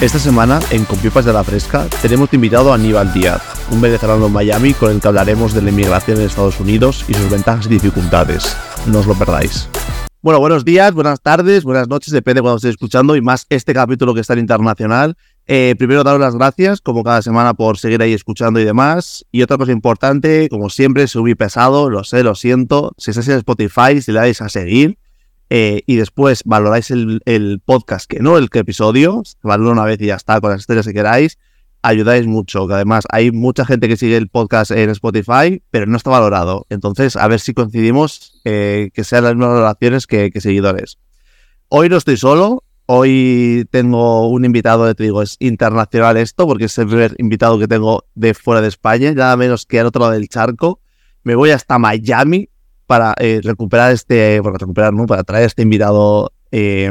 Esta semana, en Compipas de la Fresca, tenemos invitado a Aníbal Díaz, un venezolano en Miami con el que hablaremos de la inmigración en Estados Unidos y sus ventajas y dificultades. No os lo perdáis. Bueno, buenos días, buenas tardes, buenas noches, depende de cuando estéis escuchando y más este capítulo que está en internacional. Eh, primero, daros las gracias, como cada semana, por seguir ahí escuchando y demás. Y otra cosa importante, como siempre, subí pesado, lo sé, lo siento. Si estáis en Spotify, si le dais a seguir, eh, y después valoráis el, podcast, que no el episodio, valora una vez y ya está, con las historias que queráis, ayudáis mucho, que además hay mucha gente que sigue el podcast en Spotify, pero no está valorado. Entonces, a ver si coincidimos eh, que sean las mismas valoraciones que, seguidores. Hoy no estoy solo, hoy tengo un invitado, te digo, es internacional esto, porque es el primer invitado que tengo de fuera de España, nada menos que al otro lado del charco. Me voy hasta Miami para eh, recuperar este, bueno. Para traer este invitado eh,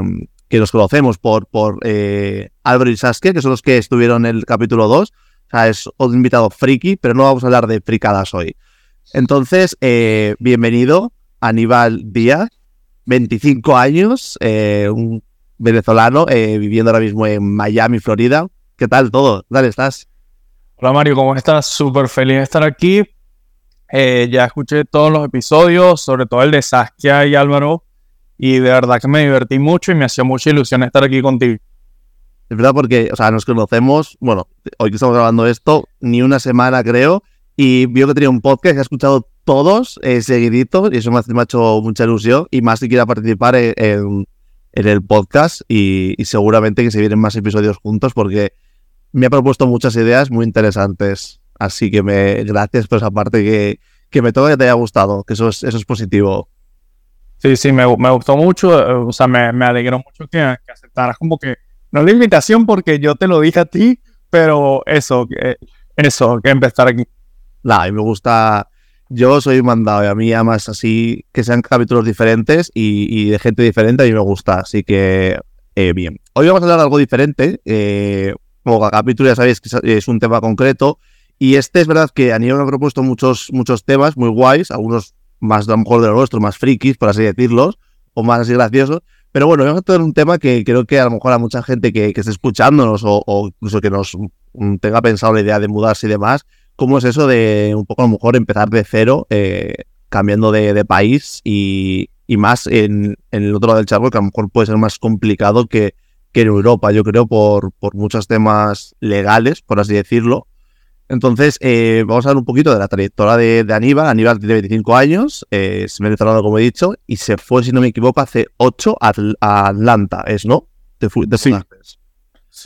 que nos conocemos por, por eh, Álvaro y Saskia, que son los que estuvieron en el capítulo 2. O sea, es un invitado friki, pero no vamos a hablar de fricadas hoy. Entonces, bienvenido, Aníbal Díaz, 25 años, un venezolano, viviendo ahora mismo en Miami, Florida. ¿Qué tal todo? ¿Dónde estás? Hola Mario, ¿cómo estás? Súper feliz de estar aquí. Eh, ya escuché todos los episodios, sobre todo el de Saskia y Álvaro, y de verdad que me divertí mucho y me hacía mucha ilusión estar aquí contigo. Es verdad porque, o sea, nos conocemos, bueno, hoy que estamos grabando esto, ni una semana creo, y vio que tenía un podcast, he escuchado todos eh, seguiditos, y eso me, ha hecho mucha ilusión, y más si quiera participar en, el podcast, y, seguramente que se vienen más episodios juntos, porque me ha propuesto muchas ideas muy interesantes. Así que me, gracias por esa parte que, que me toca que te haya gustado, que eso es, eso es positivo. Sí, sí, me, me gustó mucho, eh, o sea, me, me alegró mucho que, que, aceptaras como que, no la invitación porque yo te lo dije a ti, pero eso, que, eso, que empezar aquí. Nada, y me gusta, yo soy mandado y a mí además así, que sean capítulos diferentes y, y de gente diferente, a mí me gusta, así que eh, bien. Hoy vamos a hablar de algo diferente, eh, como capítulo ya sabéis que es un tema concreto, y este es verdad que a nivel me ha propuesto muchos, muchos temas muy guays, algunos más a lo mejor de los nuestros, más frikis, por así decirlos, o más así graciosos. Pero bueno, vamos a tener un tema que creo que a lo mejor a mucha gente que, que esté escuchándonos o, incluso que nos mm, tenga pensado la idea de mudarse y demás, cómo es eso de un poco a lo mejor empezar de cero, eh, cambiando de, país y, y más en, en, el otro lado del charco, que a lo mejor puede ser más complicado que, que en Europa, yo creo, por, por muchos temas legales, por así decirlo. Entonces, eh, vamos a hablar un poquito de la trayectoria de, Aníbal. Aníbal tiene 25 años, eh, es venezolano, como he dicho, y se fue, si no me equivoco, hace 8 a, Atlanta, ¿es no? Te, sí.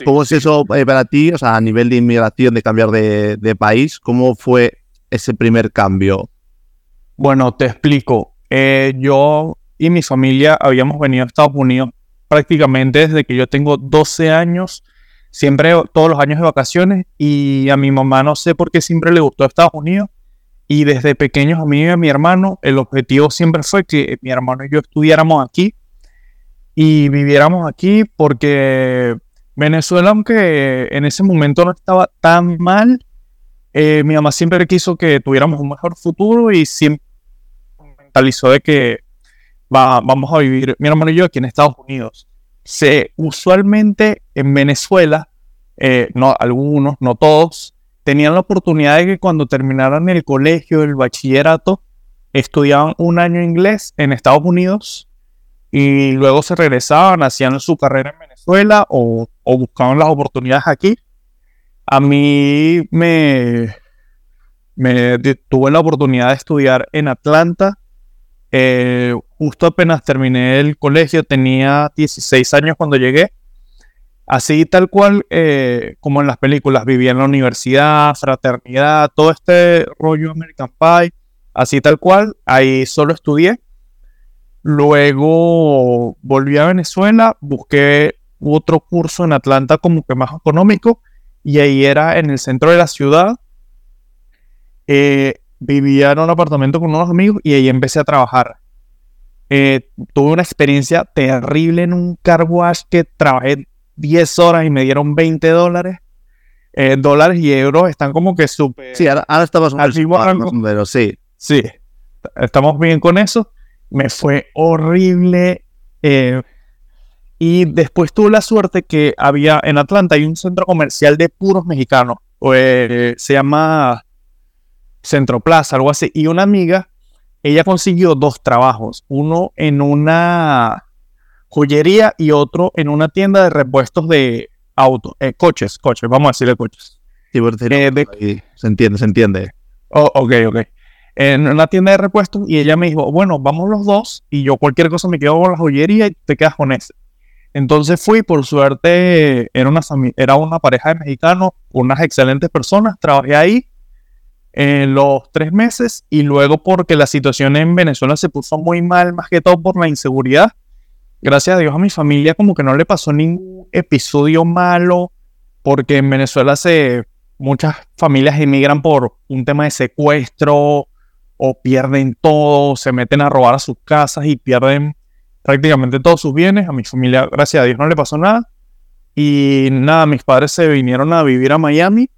¿Cómo es eso eh, para ti, o sea, a nivel de inmigración, de cambiar de, país? ¿Cómo fue ese primer cambio? Bueno, te explico. Eh, yo y mi familia habíamos venido a Estados Unidos prácticamente desde que yo tengo 12 años siempre todos los años de vacaciones y a mi mamá no sé por qué siempre le gustó Estados Unidos y desde pequeños a mí y a mi hermano el objetivo siempre fue que mi hermano y yo estudiáramos aquí y viviéramos aquí porque Venezuela aunque en ese momento no estaba tan mal eh, mi mamá siempre quiso que tuviéramos un mejor futuro y siempre mentalizó de que va, vamos a vivir mi hermano y yo aquí en Estados Unidos se usualmente en Venezuela, eh, no algunos, no todos, tenían la oportunidad de que cuando terminaran el colegio, el bachillerato, estudiaban un año inglés en Estados Unidos y luego se regresaban, hacían su carrera en Venezuela o, buscaban las oportunidades aquí. A mí me, me tuve la oportunidad de estudiar en Atlanta eh, justo apenas terminé el colegio, tenía 16 años cuando llegué. Así tal cual eh, como en las películas, vivía en la universidad, fraternidad, todo este rollo American Pie, así tal cual, ahí solo estudié. Luego volví a Venezuela, busqué otro curso en Atlanta como que más económico y ahí era en el centro de la ciudad. Eh, vivía en un apartamento con unos amigos y ahí empecé a trabajar. Eh, tuve una experiencia terrible en un car wash que trabajé 10 horas y me dieron 20 dólares. Eh, dólares y euros están como que súper. Sí, ahora, estamos pero sí. Sí, estamos bien con eso. Me fue horrible. Eh, Y después tuve la suerte que había en Atlanta hay un centro comercial de puros mexicanos. Eh, se llama Centro Plaza, algo así. Y una amiga, ella consiguió dos trabajos. Uno en una joyería y otro en una tienda de repuestos de autos, eh, coches, coches, vamos a decirle coches. Eh, se entiende, se entiende. Oh, ok, ok. En una tienda de repuestos y ella me dijo, bueno, vamos los dos y yo cualquier cosa me quedo con la joyería y te quedas con ese. Entonces fui, por suerte, era una, era una pareja de mexicanos, unas excelentes personas, trabajé ahí en los tres meses y luego porque la situación en Venezuela se puso muy mal, más que todo por la inseguridad. Gracias a Dios a mi familia como que no le pasó ningún episodio malo, porque en Venezuela se muchas familias emigran por un tema de secuestro o pierden todo, se meten a robar a sus casas y pierden prácticamente todos sus bienes. A mi familia, gracias a Dios, no le pasó nada. Y nada, mis padres se vinieron a vivir a Miami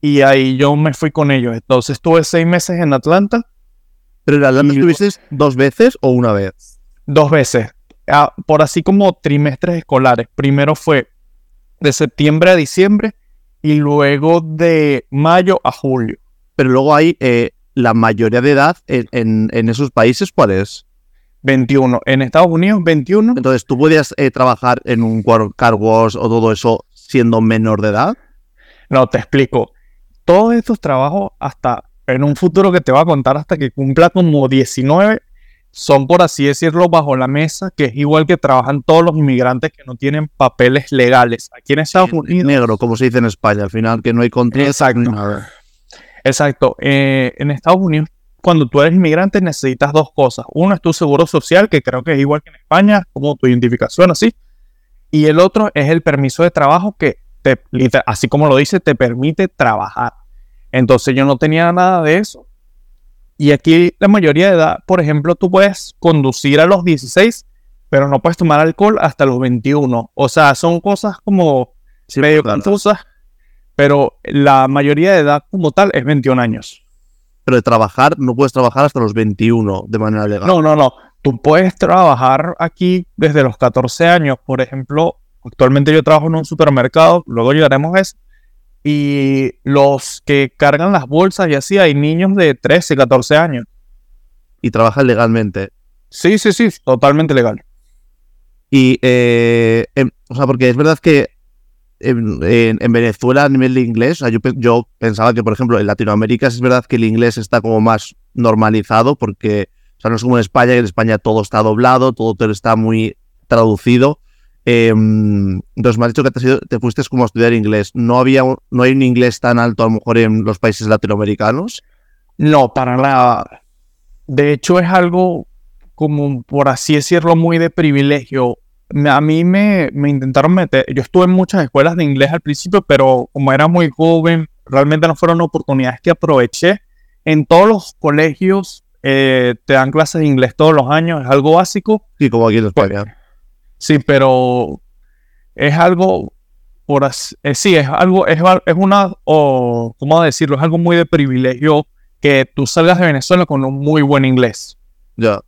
y ahí yo me fui con ellos. Entonces estuve seis meses en Atlanta. ¿Pero en Atlanta estuviste dos veces o una vez? Dos veces. Ah, por así como trimestres escolares. Primero fue de septiembre a diciembre y luego de mayo a julio. Pero luego hay eh, la mayoría de edad en, esos países, ¿cuál es? 21. En Estados Unidos, 21. Entonces, ¿tú podías eh, trabajar en un car wash o todo eso siendo menor de edad? No, te explico. Todos estos trabajos, hasta en un futuro que te voy a contar, hasta que cumpla como 19, son, por así decirlo, bajo la mesa, que es igual que trabajan todos los inmigrantes que no tienen papeles legales. Aquí en Estados Unidos. Negro, como se dice en España, al final, que no hay control. Exacto. Exacto. Eh, en Estados Unidos, cuando tú eres inmigrante, necesitas dos cosas. Uno es tu seguro social, que creo que es igual que en España, como tu identificación, así. Y el otro es el permiso de trabajo, que te, así como lo dice, te permite trabajar. Entonces yo no tenía nada de eso y aquí la mayoría de edad, por ejemplo, tú puedes conducir a los 16, pero no puedes tomar alcohol hasta los 21. O sea, son cosas como medio confusas, pero la mayoría de edad como tal es 21 años. Pero de trabajar, no puedes trabajar hasta los 21 de manera legal. No, no, no. Tú puedes trabajar aquí desde los 14 años. Por ejemplo, actualmente yo trabajo en un supermercado, luego llegaremos a eso y los que cargan las bolsas y así hay niños de 13, 14 años. Y trabajan legalmente. Sí, sí, sí, totalmente legal. Y, eh, em, o sea, porque es verdad que en, Venezuela a nivel de inglés, yo, yo, pensaba que, por ejemplo, en Latinoamérica es verdad que el inglés está como más normalizado porque, o sea, no es como en España, que en España todo está doblado, todo está muy traducido. Em, entonces me has dicho que te, fuiste como a estudiar inglés. ¿No, había, ¿No hay un inglés tan alto a lo mejor en los países latinoamericanos? No, para nada. De hecho es algo como, por así decirlo, muy de privilegio. A mí me, me intentaron meter, yo estuve en muchas escuelas de inglés al principio, pero como era muy joven, realmente no fueron oportunidades que aproveché. En todos los colegios eh, te dan clases de inglés todos los años, es algo básico. Sí, como aquí en España. Sí, pero es algo, por eh, sí, es algo, es, es una, o, ¿cómo decirlo? Es algo muy de privilegio que tú salgas de Venezuela con un muy buen inglés. Ya.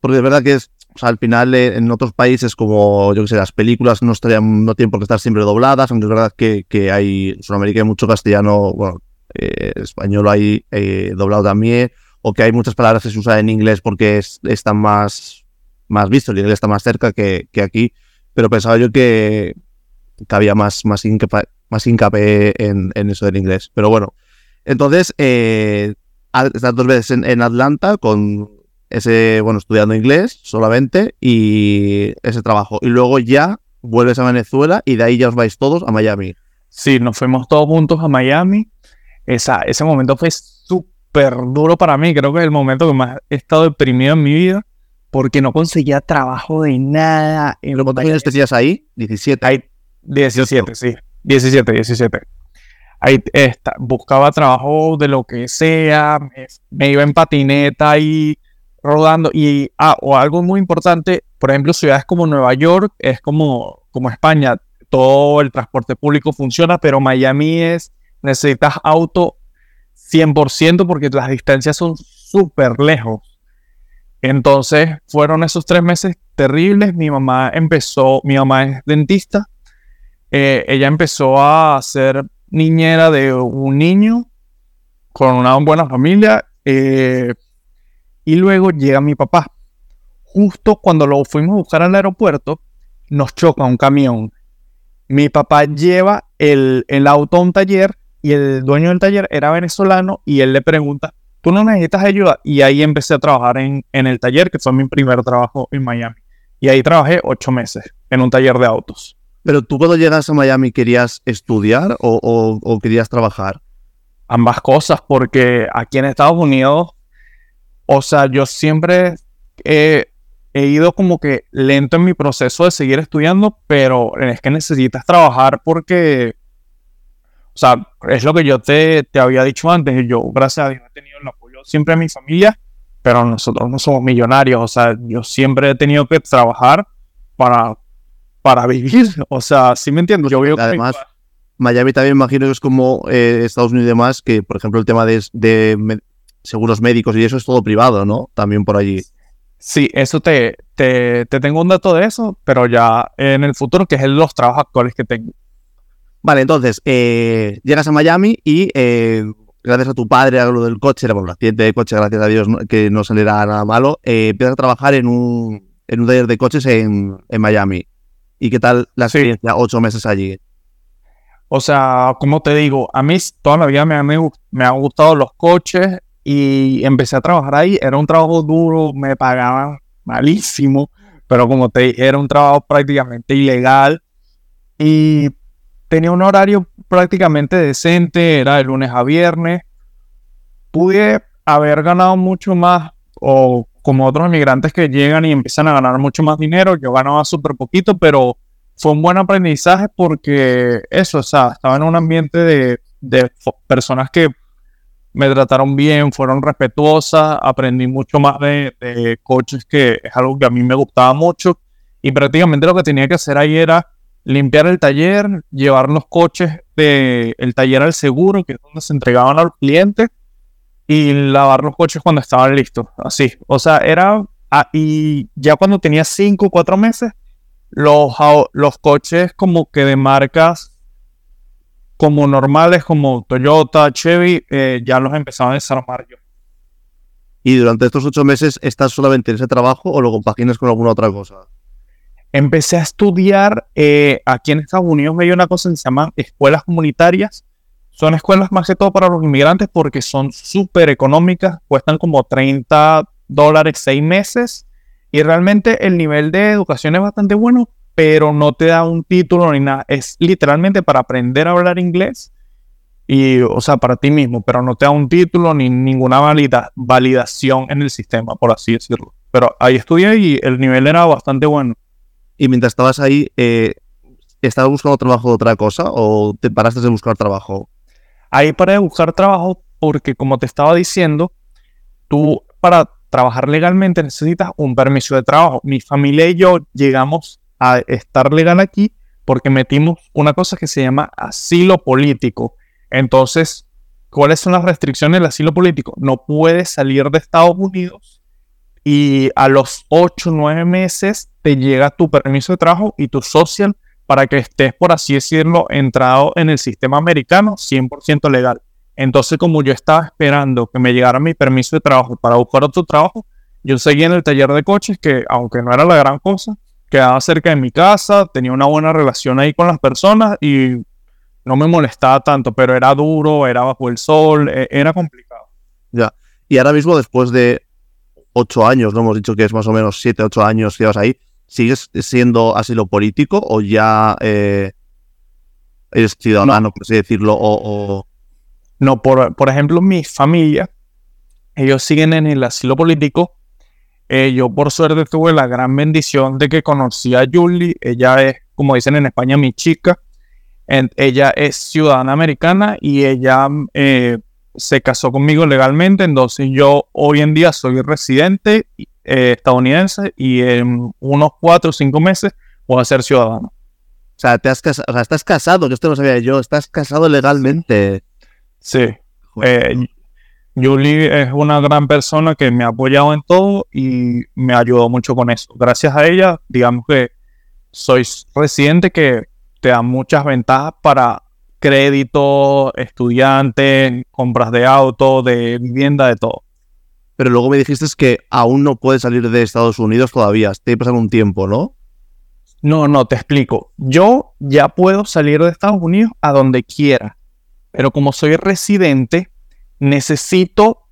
Porque de verdad que es, o sea, al final eh, en otros países como, yo que sé, las películas no estarían, no tienen por qué estar siempre dobladas, aunque es verdad que, que hay, en Sudamérica hay mucho castellano, bueno, eh, español hay doblado también, o que hay muchas palabras que se usan en inglés porque es, están más más visto, inglés está más cerca que, aquí, pero pensaba yo que, había más, más, más hincapié en, eso del inglés. Pero bueno, entonces, eh, estás dos veces en, Atlanta con ese, bueno, estudiando inglés solamente y ese trabajo. Y luego ya vuelves a Venezuela y de ahí ya os vais todos a Miami. Sí, nos fuimos todos juntos a Miami. Esa, ese momento fue súper duro para mí. Creo que es el momento que más he estado deprimido en mi vida porque no conseguía trabajo de nada. En ¿Cuántos años tenías ahí? 17. Ahí, 17, sí. 17, 17. Ahí está, buscaba trabajo de lo que sea, me, iba en patineta ahí rodando. Y ah, o algo muy importante, por ejemplo, ciudades como Nueva York, es como, como España, todo el transporte público funciona, pero Miami es, necesitas auto 100% porque las distancias son súper lejos. Entonces fueron esos tres meses terribles. Mi mamá empezó, mi mamá es dentista. Eh, ella empezó a ser niñera de un niño con una buena familia. Eh, y luego llega mi papá. Justo cuando lo fuimos a buscar al aeropuerto, nos choca un camión. Mi papá lleva el, el auto a un taller y el dueño del taller era venezolano y él le pregunta, ¿tú no necesitas ayuda? Y ahí empecé a trabajar en, en el taller, que fue mi primer trabajo en Miami. Y ahí trabajé ocho meses en un taller de autos. Pero tú cuando llegas a Miami querías estudiar o, o- o querías trabajar? ambas cosas, porque aquí en Estados Unidos, o sea, yo siempre he, he ido como que lento en mi proceso de seguir estudiando, pero es que necesitas trabajar porque, o sea, es lo que yo te, te había dicho antes, yo gracias a Dios he tenido el apoyo siempre de mi familia, pero nosotros no somos millonarios, o sea, yo siempre he tenido que trabajar para, para vivir, o sea, ¿sí me entiendes? Yo Además, padre. Miami también imagino que es como eh, Estados Unidos y demás, que por ejemplo el tema de, de seguros médicos y eso es todo privado, ¿no? También por allí. Sí, eso te, te, te tengo un dato de eso, pero ya en el futuro, que es los trabajos actuales que tengo. Vale, entonces, eh, llegas a Miami y eh, gracias a tu padre, a lo del coche, bueno, el accidente de coche, gracias a Dios no- que no saliera nada malo, eh, empiezas a trabajar en un, en un taller de coches en, en Miami. ¿Y qué tal la Sí. experiencia? Ocho meses allí. O sea, como te digo, a mí toda la vida me han, me han gustado los coches y empecé a trabajar ahí. Era un trabajo duro, me pagaban malísimo, pero como te dije, era un trabajo prácticamente ilegal y tenía un horario prácticamente decente, era de lunes a viernes. Pude haber ganado mucho más o como otros inmigrantes que llegan y empiezan a ganar mucho más dinero, yo ganaba súper poquito, pero fue un buen aprendizaje porque eso, o sea, estaba en un ambiente de, de personas que me trataron bien, fueron respetuosas, aprendí mucho más de, de coches, que es algo que a mí me gustaba mucho, y prácticamente lo que tenía que hacer ahí era limpiar el taller, llevar los coches del taller al seguro, que es donde se entregaban a los clientes, y lavar los coches cuando estaban listos, así. O sea, era, ah, y ya cuando tenía cinco o cuatro meses, los, los coches como que de marcas como normales, como Toyota, Chevy, eh, ya los empezaba a desarmar yo. ¿Y durante estos ocho meses estás solamente en ese trabajo o lo compaginas con alguna otra cosa? Empecé a estudiar, eh, aquí en Estados Unidos me dio una cosa que se llaman escuelas comunitarias. Son escuelas más que todo para los inmigrantes porque son súper económicas, cuestan como 30 dólares seis meses y realmente el nivel de educación es bastante bueno, pero no te da un título ni nada. Es literalmente para aprender a hablar inglés y, o sea, para ti mismo, pero no te da un título ni ninguna valida- validación en el sistema, por así decirlo. Pero ahí estudié y el nivel era bastante bueno. Y mientras estabas ahí, eh, ¿estabas buscando trabajo de otra cosa o te paraste de buscar trabajo? Ahí paré de buscar trabajo porque, como te estaba diciendo, tú para trabajar legalmente necesitas un permiso de trabajo. Mi familia y yo llegamos a estar legal aquí porque metimos una cosa que se llama asilo político. Entonces, ¿cuáles son las restricciones del asilo político? No puedes salir de Estados Unidos y a los 8 o 9 meses te llega tu permiso de trabajo y tu social para que estés, por así decirlo, entrado en el sistema americano 100% legal. Entonces, como yo estaba esperando que me llegara mi permiso de trabajo para buscar otro trabajo, yo seguía en el taller de coches, que aunque no era la gran cosa, quedaba cerca de mi casa, tenía una buena relación ahí con las personas y no me molestaba tanto, pero era duro, era bajo el sol, e- era complicado. Y ahora mismo, después de ocho años, no hemos dicho que es más o menos siete, ocho años que llevas ahí, ¿sigues siendo asilo político o ya eh, eres ciudadano, por así decirlo? O, o- No, por, por ejemplo, mi familia, ellos siguen en el asilo político. Eh, yo por suerte tuve la gran bendición de que conocí a Julie. Ella es, como dicen en España, mi chica. En- ella es ciudadana americana y ella eh, se casó conmigo legalmente. Entonces yo hoy en día soy residente eh, estadounidense y en unos cuatro o cinco meses voy a ser ciudadano. o sea, te has casa- o sea, estás casado, que esto no sabía yo, estás casado legalmente. Sí. Eh, Julie es una gran persona que me ha apoyado en todo y me ayudó mucho con eso. Gracias a ella, digamos que soy residente que te da muchas ventajas para crédito, estudiantes, compras de auto, de vivienda, de todo. Pero luego me dijiste que aún no puedes salir de Estados Unidos todavía. Te pasar un tiempo, ¿no? No, no, te explico. Yo ya puedo salir de Estados Unidos a donde quiera. Pero como soy residente, necesito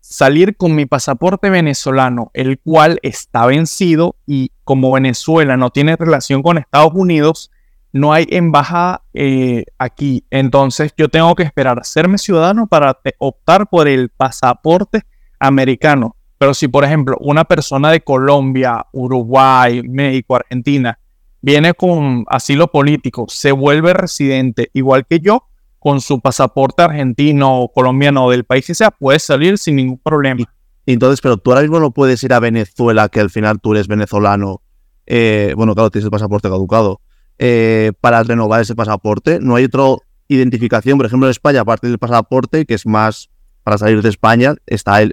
salir con mi pasaporte venezolano, el cual está vencido y como Venezuela no tiene relación con Estados Unidos, no hay embajada eh, aquí. Entonces yo tengo que esperar a serme ciudadano para optar por el pasaporte americano. Pero si, por ejemplo, una persona de Colombia, Uruguay, México, Argentina, viene con asilo político, se vuelve residente igual que yo, con su pasaporte argentino o colombiano del país que sea, puede salir sin ningún problema. Entonces, pero tú ahora mismo no puedes ir a Venezuela, que al final tú eres venezolano. Eh, bueno, claro, tienes el pasaporte caducado. Eh, para renovar ese pasaporte. No hay otra identificación, por ejemplo, en España, aparte del pasaporte, que es más para salir de España, está el,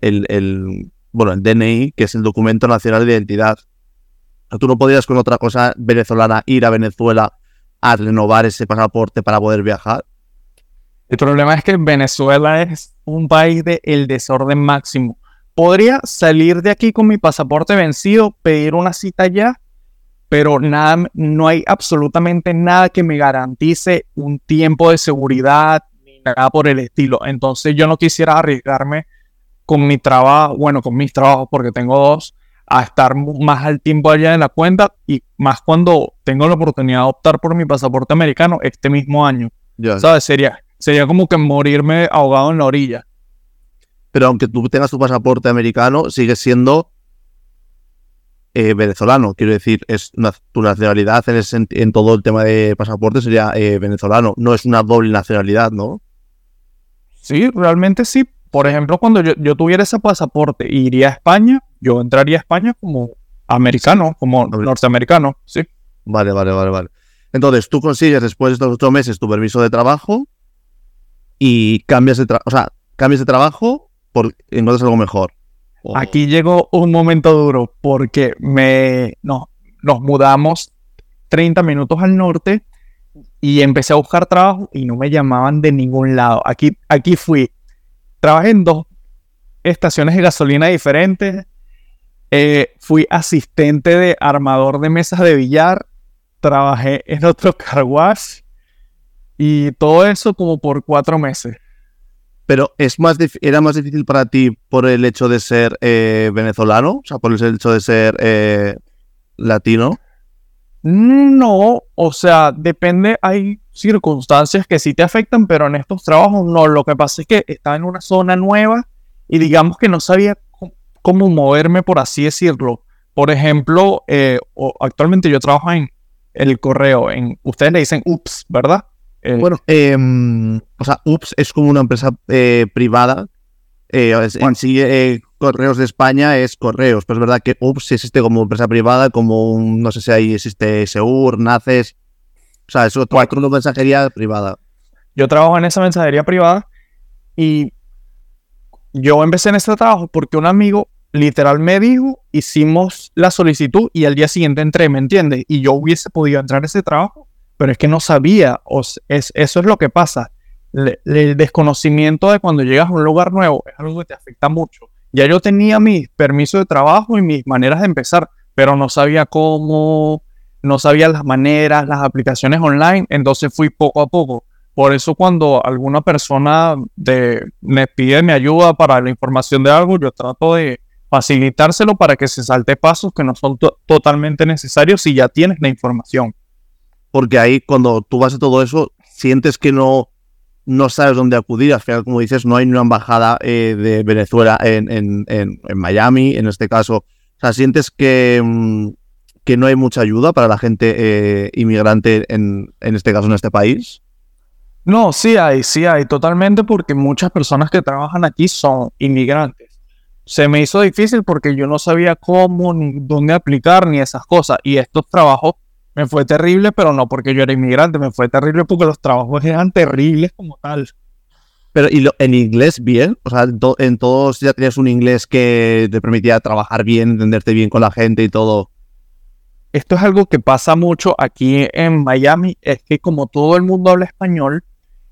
DNI, que es el documento nacional de identidad. Tú no podrías con otra cosa venezolana ir a Venezuela a renovar ese pasaporte para poder viajar. El problema es que Venezuela es un país de el desorden máximo. Podría salir de aquí con mi pasaporte vencido, pedir una cita ya, pero nada, no hay absolutamente nada que me garantice un tiempo de seguridad ni nada por el estilo. Entonces yo no quisiera arriesgarme con mi trabajo, bueno, con mis trabajos, porque tengo dos, a estar más al tiempo allá en la cuenta y más cuando tengo la oportunidad de optar por mi pasaporte americano este mismo año. ¿Sabes? Sería, Sería como que morirme ahogado en la orilla. Pero aunque tú tengas tu pasaporte americano, sigues siendo eh, venezolano. Quiero decir, es tu nacionalidad en, todo el tema de pasaporte sería eh, venezolano. No es una doble nacionalidad, ¿no? Sí, realmente sí. Por ejemplo, cuando yo, tuviera ese pasaporte e iría a España, yo entraría a España como americano, como norteamericano, sí. Vale, vale, vale, vale. Entonces, tú consigues después de estos ocho meses tu permiso de trabajo y cambias de, o sea, cambias de trabajo por encuentras algo mejor. Aquí llegó un momento duro porque me, no, nos mudamos 30 minutos al norte y empecé a buscar trabajo y no me llamaban de ningún lado. Aquí, aquí fui. Trabajé en dos estaciones de gasolina diferentes. Eh, fui asistente de armador de mesas de billar. Trabajé en otro car wash. Y todo eso como por cuatro meses. Pero es más era más difícil para ti por el hecho de ser eh, venezolano, o sea, por el hecho de ser eh, latino. No, o sea, depende, hay circunstancias que sí te afectan, pero en estos trabajos no. Lo que pasa es que estaba en una zona nueva y digamos que no sabía cómo moverme, por así decirlo. Por ejemplo, eh, actualmente yo trabajo en el correo, en, ustedes le dicen UPS, ¿verdad? Eh, bueno, em, o sea, UPS es como una empresa eh, privada. Eh, en sí, Correos de España es Correos, pero es verdad que UPS existe como empresa privada, como un, no sé si ahí existe Seur, Naces. O sea, es otra mensajería privada. Yo trabajo en esa mensajería privada y yo empecé en este trabajo porque un amigo literal me dijo, hicimos la solicitud y al día siguiente entré, ¿me entiendes? Y yo hubiese podido entrar a ese trabajo pero es que no sabía, es, eso es lo que pasa. el desconocimiento de cuando llegas a un lugar nuevo es algo que te afecta mucho. Ya yo tenía mis permisos de trabajo y mis maneras de empezar, pero no sabía cómo, no sabía las maneras, las aplicaciones online, entonces fui poco a poco. Por eso cuando alguna persona me pide mi ayuda para la información de algo, yo trato de facilitárselo para que se salte pasos que no son totalmente necesarios si ya tienes la información porque ahí cuando tú vas a todo eso, sientes que no, no sabes dónde acudir. Al final, como dices, no hay una embajada eh, de Venezuela en, en, en, Miami, en este caso. O sea, sientes que, mm, que no hay mucha ayuda para la gente eh, inmigrante, en, en este caso, en este país. No, sí hay, sí hay, totalmente, porque muchas personas que trabajan aquí son inmigrantes. Se me hizo difícil porque yo no sabía cómo ni dónde aplicar ni esas cosas. Y estos trabajos me fue terrible, pero no porque yo era inmigrante, me fue terrible porque los trabajos eran terribles como tal. Pero, ¿y lo- en inglés bien? O sea, en, to- en todos ya tenías un inglés que te permitía trabajar bien, entenderte bien con la gente y todo. Esto es algo que pasa mucho aquí en Miami, es que como todo el mundo habla español,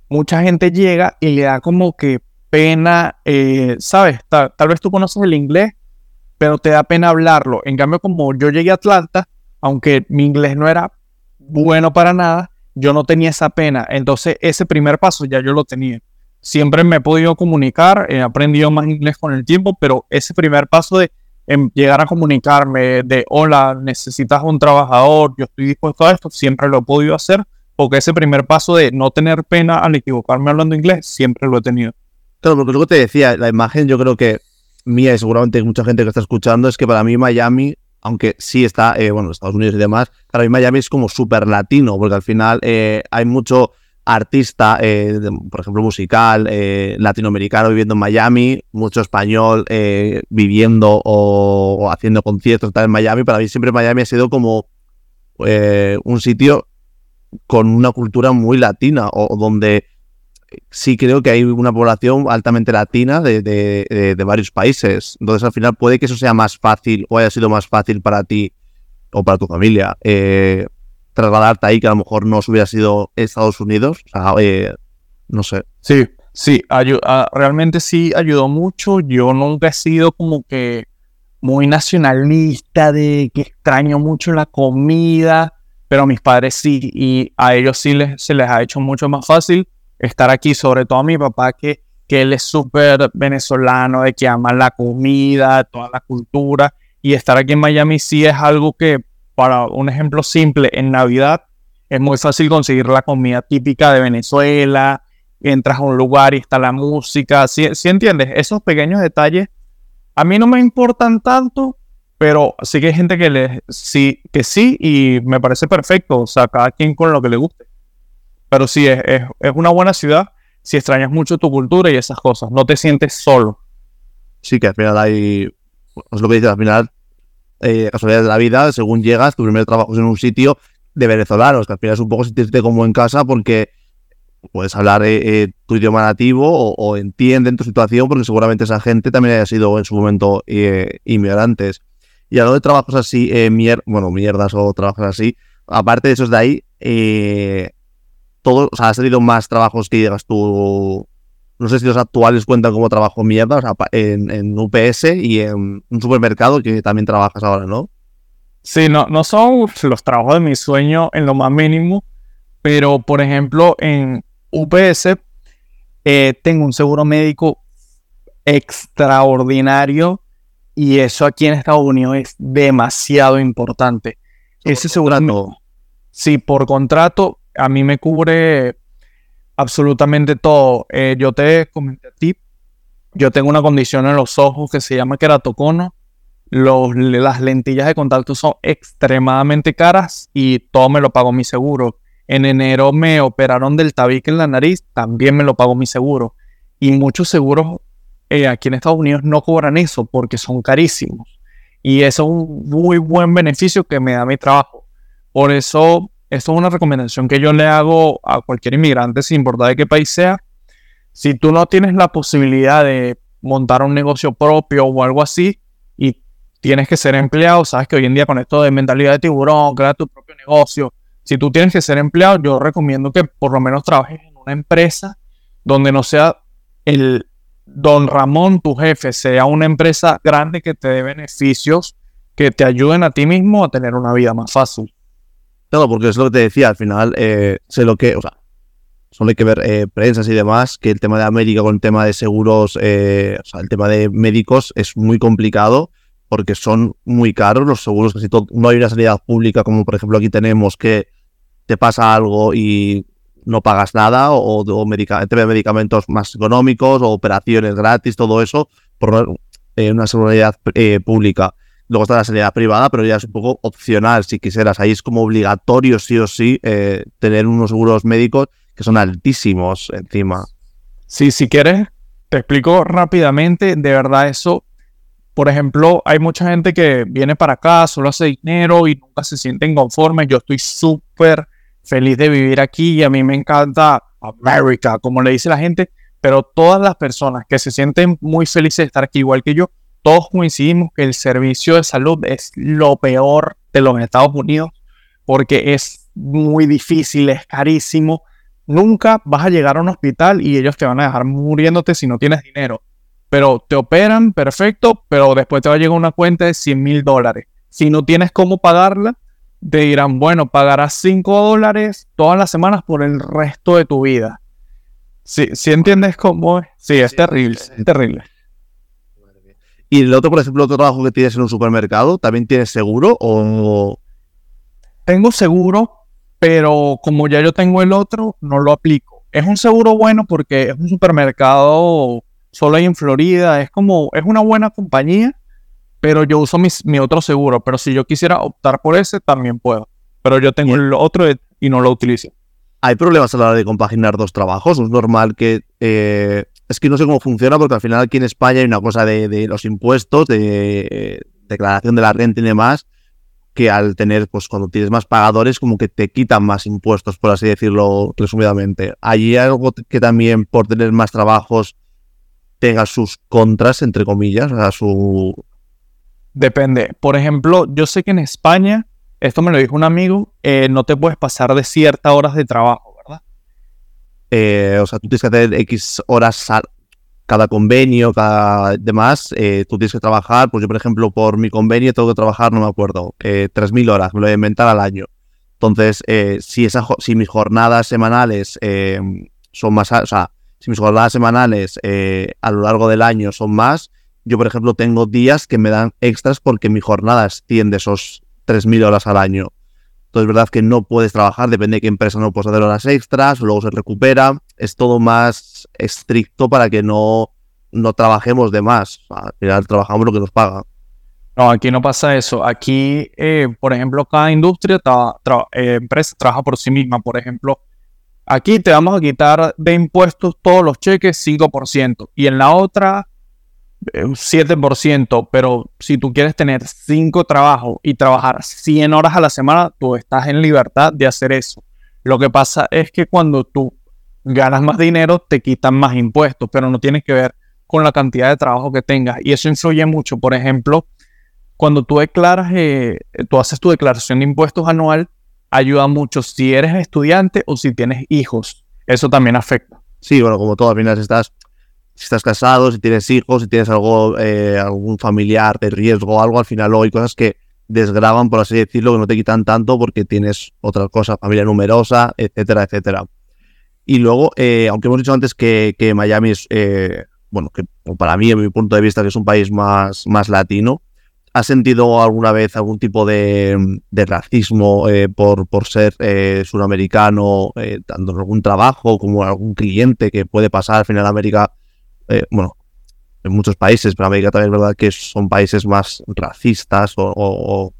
mucha gente llega y le da como que pena, eh, ¿sabes? Ta- tal vez tú conoces el inglés, pero te da pena hablarlo. En cambio, como yo llegué a Atlanta, aunque mi inglés no era bueno para nada, yo no tenía esa pena. Entonces, ese primer paso ya yo lo tenía. Siempre me he podido comunicar, he aprendido más inglés con el tiempo, pero ese primer paso de em, llegar a comunicarme de, hola, necesitas un trabajador, yo estoy dispuesto a esto, siempre lo he podido hacer, porque ese primer paso de no tener pena al equivocarme hablando inglés, siempre lo he tenido. Claro, porque luego te decía, la imagen yo creo que mía y seguramente mucha gente que está escuchando es que para mí Miami, aunque sí está, eh, bueno, Estados Unidos y demás, para mí Miami es como súper latino, porque al final eh, hay mucho artista, eh, por ejemplo, musical, eh, latinoamericano viviendo en Miami, mucho español viviendo o, haciendo conciertos en Miami. Para mí siempre Miami ha sido como un sitio con una cultura muy latina, o donde sí creo que hay una población altamente latina de, de- varios países. Entonces, al final, puede que eso sea más fácil o haya sido más fácil para ti o para tu familia eh, trasladarte ahí, que a lo mejor no hubiera sido Estados Unidos. Eh, no sé. Sí, sí, ah, realmente sí ayudó mucho. Yo nunca he sido como que muy nacionalista de que extraño mucho la comida, pero a mis padres sí, y a ellos sí les, se les ha hecho mucho más fácil estar aquí, sobre todo a mi papá que, que él es súper venezolano, de que ama la comida, toda la cultura, y estar aquí en Miami sí es algo que, para un ejemplo simple, en Navidad es muy fácil conseguir la comida típica de Venezuela, entras a un lugar y está la música, ¿sí, sí entiendes? Esos pequeños detalles a mí no me importan tanto, pero sí que hay gente que, le, sí, que sí y me parece perfecto, o sea, cada quien con lo que le guste. Pero sí, es, es, es una buena ciudad si extrañas mucho tu cultura y esas cosas, no te sientes solo. Sí que al final hay. Es lo que dices, al final, eh, casualidades de la vida, según llegas, tu primer trabajo es en un sitio de venezolanos, que al final es un poco sentirte como en casa porque puedes hablar eh, eh, tu idioma nativo o, o entienden tu situación porque seguramente esa gente también haya sido en su momento eh, inmigrantes. Y hablando de trabajos así, bueno, mierdas o trabajos así, aparte de esos de ahí, todo, o sea, has tenido más trabajos que digas tú, no sé si los actuales cuentan como trabajo mierda, o sea, pa- en, en UPS y en un supermercado que también trabajas ahora, ¿no? Sí, no, no son los trabajos de mi sueño en lo más mínimo, pero por ejemplo en UPS eh, tengo un seguro médico extraordinario y eso aquí en Estados Unidos es demasiado importante. Ese seguro Contrato. Sí, por contrato, a mí me cubre absolutamente todo. Eh, yo te comenté a ti, yo tengo una condición en los ojos que se llama queratocono. Las lentillas de contacto son extremadamente caras y todo me lo pagó mi seguro. En enero me operaron del tabique en la nariz, también me lo pagó mi seguro. Y muchos seguros eh, aquí en Estados Unidos no cobran eso porque son carísimos. Y eso es un muy buen beneficio que me da mi trabajo. Por eso, esto es una recomendación que yo le hago a cualquier inmigrante, sin importar de qué país sea. Si tú no tienes la posibilidad de montar un negocio propio o algo así y tienes que ser empleado, sabes que hoy en día con esto de mentalidad de tiburón, crea tu propio negocio. Si tú tienes que ser empleado, yo recomiendo que por lo menos trabajes en una empresa donde no sea el don Ramón, tu jefe, sea una empresa grande que te dé beneficios que te ayuden a ti mismo a tener una vida más fácil. Claro, porque es lo que te decía, al final, eh, sé lo que, o sea, solo hay que ver eh, prensas y demás, que el tema de América con el tema de seguros, eh, o sea, el tema de médicos es muy complicado porque son muy caros los seguros, casi todo, no hay una sanidad pública como por ejemplo aquí tenemos que te pasa algo y no pagas nada o, o medica- medicamentos más económicos o operaciones gratis, todo eso por eh, una seguridad eh, pública. Luego está la sanidad privada, pero ya es un poco opcional si quisieras. Ahí es como obligatorio, sí o sí, eh, tener unos seguros médicos que son altísimos encima. Sí, si quieres, te explico rápidamente. De verdad, eso, por ejemplo, hay mucha gente que viene para acá, solo hace dinero y nunca se sienten conformes. Yo estoy súper feliz de vivir aquí y a mí me encanta América, como le dice la gente, pero todas las personas que se sienten muy felices de estar aquí, igual que yo, todos coincidimos que el servicio de salud es lo peor de los Estados Unidos porque es muy difícil, es carísimo. Nunca vas a llegar a un hospital y ellos te van a dejar muriéndote si no tienes dinero. Pero te operan, perfecto, pero después te va a llegar una cuenta de 100 mil dólares. Si no tienes cómo pagarla, te dirán, bueno, pagarás 5 dólares todas las semanas por el resto de tu vida. Si ¿Sí, entiendes cómo es? Sí, es terrible, es terrible. Y el otro, por ejemplo, otro trabajo que tienes en un supermercado, ¿también tienes seguro o...? Tengo seguro, pero como ya yo tengo el otro, no lo aplico. Es un seguro bueno porque es un supermercado solo ahí en Florida, es como, es una buena compañía, pero yo uso mi otro seguro, pero si yo quisiera optar por ese, también puedo. Pero yo tengo el otro y no lo utilizo. ¿Hay problemas a la hora de compaginar dos trabajos? ¿Es normal que eh, es que no sé cómo funciona porque al final aquí en España hay una cosa de, los impuestos, de declaración de la renta y demás, que al tener, pues cuando tienes más pagadores, como que te quitan más impuestos, por así decirlo resumidamente. ¿Hay algo que también por tener más trabajos tenga sus contras, entre comillas? O su... Depende. Por ejemplo, yo sé que en España, esto me lo dijo un amigo, eh, no te puedes pasar de ciertas horas de trabajo. Eh, o sea, tú tienes que hacer X horas cada convenio, cada demás, eh, tú tienes que trabajar, pues yo por ejemplo por mi convenio tengo que trabajar, no me acuerdo, eh, 3.000 horas, me lo voy a inventar al año. Entonces, eh, si, esa, si mis jornadas semanales son más, o sea, si mis jornadas semanales a lo largo del año son más, yo por ejemplo tengo días que me dan extras porque mi jornada extiende esos 3.000 horas al año. Entonces es verdad que no puedes trabajar, depende de qué empresa no puedes hacer horas extras, luego se recupera. Es todo más estricto para que no, no trabajemos de más. Al final trabajamos lo que nos paga. No, aquí no pasa eso. Aquí, eh, por ejemplo, cada industria, eh, empresa trabaja por sí misma. Por ejemplo, aquí te vamos a quitar de impuestos todos los cheques 5%. Y en la otra 7%, pero si tú quieres tener 5 trabajos y trabajar 100 horas a la semana, tú estás en libertad de hacer eso. Lo que pasa es que cuando tú ganas más dinero, te quitan más impuestos, pero no tiene que ver con la cantidad de trabajo que tengas. Y eso influye mucho. Por ejemplo, cuando tú declaras, eh, tú haces tu declaración de impuestos anual, ayuda mucho si eres estudiante o si tienes hijos. Eso también afecta. Sí, bueno, como todo, al final estás si estás casado, si tienes hijos, si tienes algo, eh, algún familiar de riesgo algo, al final luego hay cosas que desgraban, por así decirlo, que no te quitan tanto porque tienes otra cosa, familia numerosa, etcétera, etcétera. Y luego, eh, aunque hemos dicho antes que, Miami es, eh, bueno, que para mí, en mi punto de vista, que es un país más, más latino, ¿has sentido alguna vez algún tipo de, racismo por, por ser suramericano, dando algún trabajo, como algún cliente que puede pasar al final América? Eh, bueno, en muchos países, pero América también es verdad que son países más racistas o,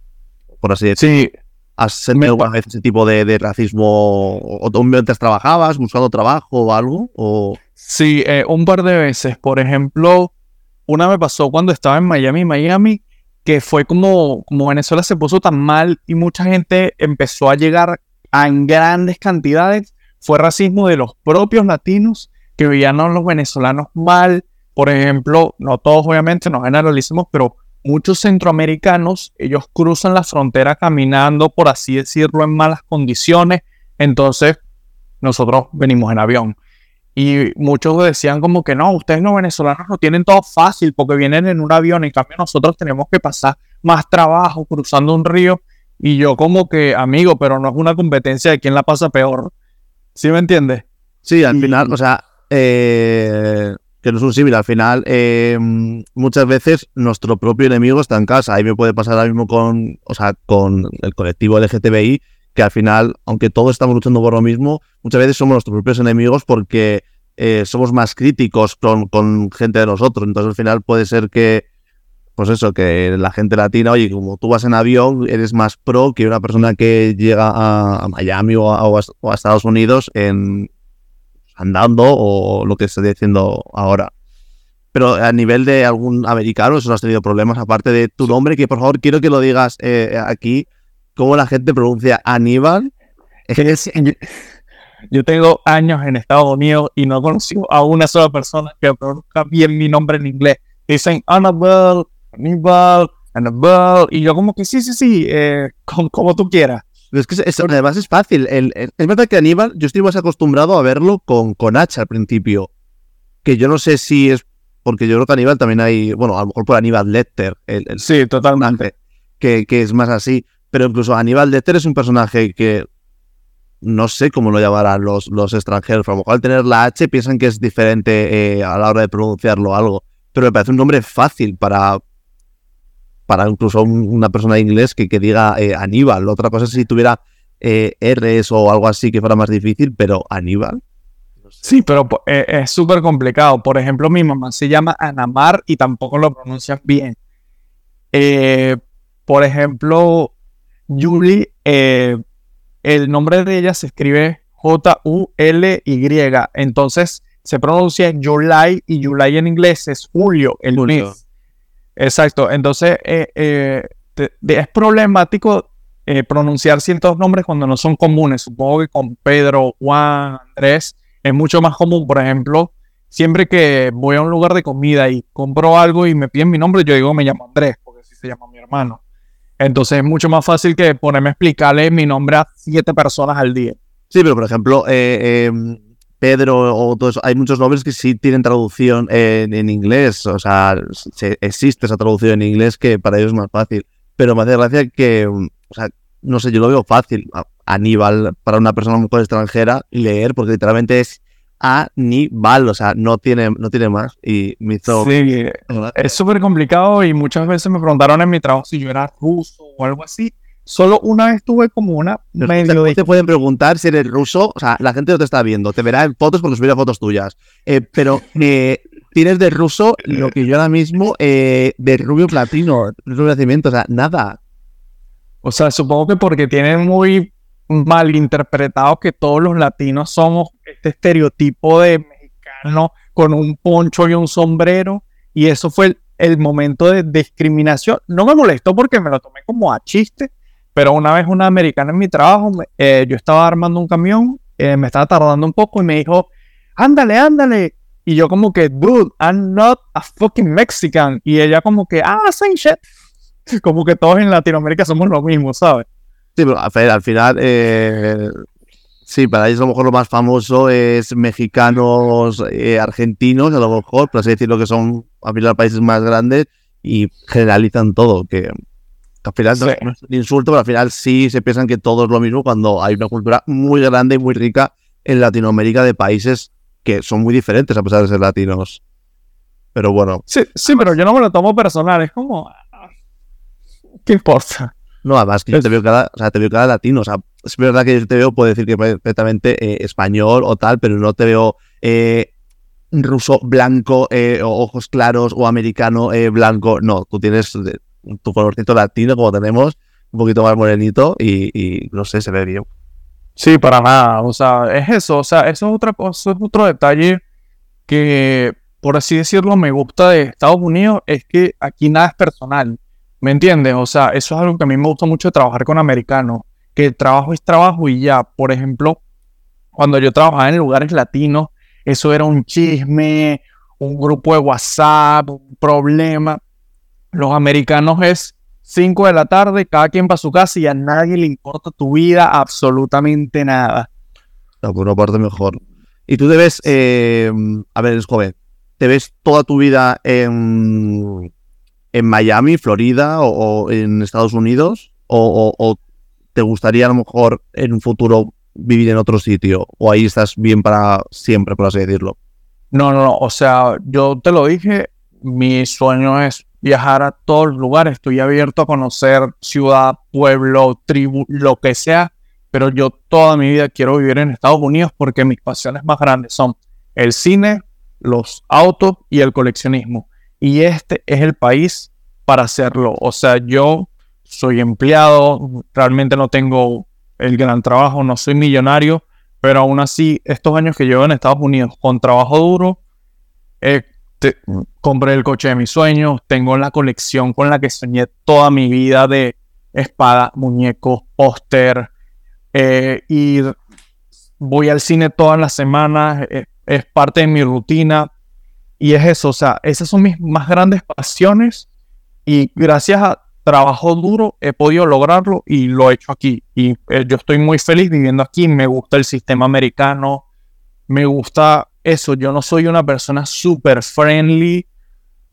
por así decirlo. Sí. ¿Has sentido alguna vez ese tipo de, racismo? ¿O tú mientras trabajabas, buscando trabajo o algo? O... Sí, eh, un par de veces. Por ejemplo, una me pasó cuando estaba en Miami, Miami, que fue como, como Venezuela se puso tan mal y mucha gente empezó a llegar en grandes cantidades. Fue racismo de los propios latinos que veían a los venezolanos mal. Por ejemplo, no todos obviamente, no generalicemos, pero muchos centroamericanos, ellos cruzan la frontera caminando, por así decirlo, en malas condiciones. Entonces, nosotros venimos en avión. Y muchos decían como que no, ustedes los venezolanos no tienen todo fácil porque vienen en un avión. En cambio, nosotros tenemos que pasar más trabajo cruzando un río. Y yo como que, amigo, pero no es una competencia de quién la pasa peor. ¿Sí me entiendes? Sí, al final, o sea, eh, que no es un símil. Al final, eh, muchas veces nuestro propio enemigo está en casa. Ahí me puede pasar ahora mismo con, o sea, con el colectivo LGTBI, que al final, aunque todos estamos luchando por lo mismo, muchas veces somos nuestros propios enemigos porque eh, somos más críticos con, con, gente de nosotros. Entonces, al final puede ser que, pues eso, que la gente latina, oye, como tú vas en avión, eres más pro que una persona que llega a, Miami o a, o a Estados Unidos en andando o lo que estoy diciendo ahora. Pero a nivel de algún americano, eso no has tenido problemas, aparte de tu nombre, que por favor quiero que lo digas eh, aquí, cómo la gente pronuncia Aníbal. Yo tengo años en Estados Unidos y no he conocido a una sola persona que pronuncie bien mi nombre en inglés. Dicen Annabelle, Aníbal, Annabelle, y yo como que sí, sí, sí, eh, como, tú quieras. Es que además es fácil. es verdad que Aníbal, yo estoy más acostumbrado a verlo con, con H al principio. Que yo no sé si es porque yo creo que Aníbal también hay, bueno, a lo mejor por Aníbal Lecter. El, sí, totalmente. Que, que, es más así. Pero incluso Aníbal Lecter es un personaje que no sé cómo lo llamarán los, los extranjeros. A lo mejor al tener la H piensan que es diferente eh, a la hora de pronunciarlo algo. Pero me parece un nombre fácil para, para incluso una persona de inglés que, que diga eh, Aníbal. Otra cosa es si tuviera eh, R's o algo así que fuera más difícil, pero Aníbal. Sí, pero eh, es súper complicado. Por ejemplo, mi mamá se llama Anamar y tampoco lo pronuncian bien. Eh, por ejemplo, Julie, eh, el nombre de ella se escribe J-U-L-Y. Entonces se pronuncia July y July en inglés es Julio, el lunes. Exacto. Entonces es problemático pronunciar ciertos nombres cuando no son comunes. Supongo que con Pedro, Juan, Andrés es mucho más común, por ejemplo, siempre que voy a un lugar de comida y compro algo y me piden mi nombre, yo digo me llamo Andrés, porque así se llama mi hermano. Entonces es mucho más fácil que ponerme a explicarle mi nombre a siete personas al día. Sí, pero por ejemplo, eh, em, Pedro o todo eso, hay muchos nombres que sí tienen traducción en, inglés, o sea, existe esa traducción en inglés que para ellos es más fácil. Pero me hace gracia que, o sea, no sé, yo lo veo fácil. Aníbal para una persona muy extranjera leer, porque literalmente es Aníbal, o sea, no tiene, no tiene más. Y me hizo. Sí, es súper complicado y muchas veces me preguntaron en mi trabajo si yo era ruso o algo así. Solo una vez tuve como una medio Te pueden preguntar si eres ruso, o sea, la gente no te está viendo, te verá en fotos porque subirá fotos tuyas. Eh, pero eh, tienes de ruso lo que yo ahora mismo eh, de rubio platino, rubio nacimiento, o sea, nada. O sea, supongo que porque tienen muy mal interpretado que todos los latinos somos este estereotipo de mexicano con un poncho y un sombrero. Y eso fue el, momento de discriminación. No me molestó porque me lo tomé como a chiste, pero una vez una americana en mi trabajo, eh, yo estaba armando un camión, eh, me estaba tardando un poco y me dijo, ándale, ándale. Y yo como que, dude, I'm not a fucking Mexican. Y ella como que, ah, same shit. Como que todos en Latinoamérica somos lo mismo, ¿sabes? Sí, pero al final, eh, sí, para ellos a lo mejor lo más famoso es mexicanos, eh, argentinos, a lo mejor, por así decirlo, que son al final países más grandes y generalizan todo, que, al final no, es un insulto, pero al final sí se piensan que todo es lo mismo cuando hay una cultura muy grande y muy rica en Latinoamérica de países que son muy diferentes a pesar de ser latinos. Pero bueno. Sí, sí, pero yo no me lo tomo personal, es como... ¿Qué importa? No, además que yo te veo cada, o sea, te veo cada latino. O sea, es verdad que yo te veo, puedo decir que perfectamente eh, español o tal, pero no te veo eh, ruso blanco, eh, ojos claros o americano blanco. No, tú tienes tu colorcito latino como tenemos, un poquito más morenito y, no sé, se ve bien. Sí, para nada. O sea, es eso. O sea, eso es, otra, eso es otro detalle que, por así decirlo, me gusta de Estados Unidos, es que aquí nada es personal. ¿Me entiendes? O sea, eso es algo que a mí me gusta mucho trabajar con americanos, que el trabajo es trabajo y ya. Por ejemplo, cuando yo trabajaba en lugares latinos, eso era un chisme, un grupo de WhatsApp, un problema. Los americanos es 5 de la tarde, cada quien va a su casa y a nadie le importa tu vida, absolutamente nada. No, por una parte mejor. Y tú debes, eh, a ver, es joven, te ves toda tu vida en en Miami, Florida o, en Estados Unidos? O, te gustaría a lo mejor en un futuro vivir en otro sitio? ¿O ahí estás bien para siempre, por así decirlo? No, no, no. O sea, yo te lo dije, mi sueño es viajar a todos los lugares. Estoy abierto a conocer ciudad, pueblo, tribu, lo que sea. Pero yo toda mi vida quiero vivir en Estados Unidos porque mis pasiones más grandes son el cine, los autos y el coleccionismo y este es el país para hacerlo. O sea, yo soy empleado, realmente no tengo el gran trabajo, no soy millonario, pero aún así, estos años que llevo en Estados Unidos con trabajo duro, compré el coche de mis sueños, tengo la colección con la que soñé toda mi vida de espadas, muñecos, póster, eh, y voy al cine todas las semanas, es, es parte de mi rutina. Y es eso, o sea, esas son mis más grandes pasiones y gracias a trabajo duro he podido lograrlo y lo he hecho aquí. Y eh, yo estoy muy feliz viviendo aquí, me gusta el sistema americano, me gusta eso, yo no soy una persona súper friendly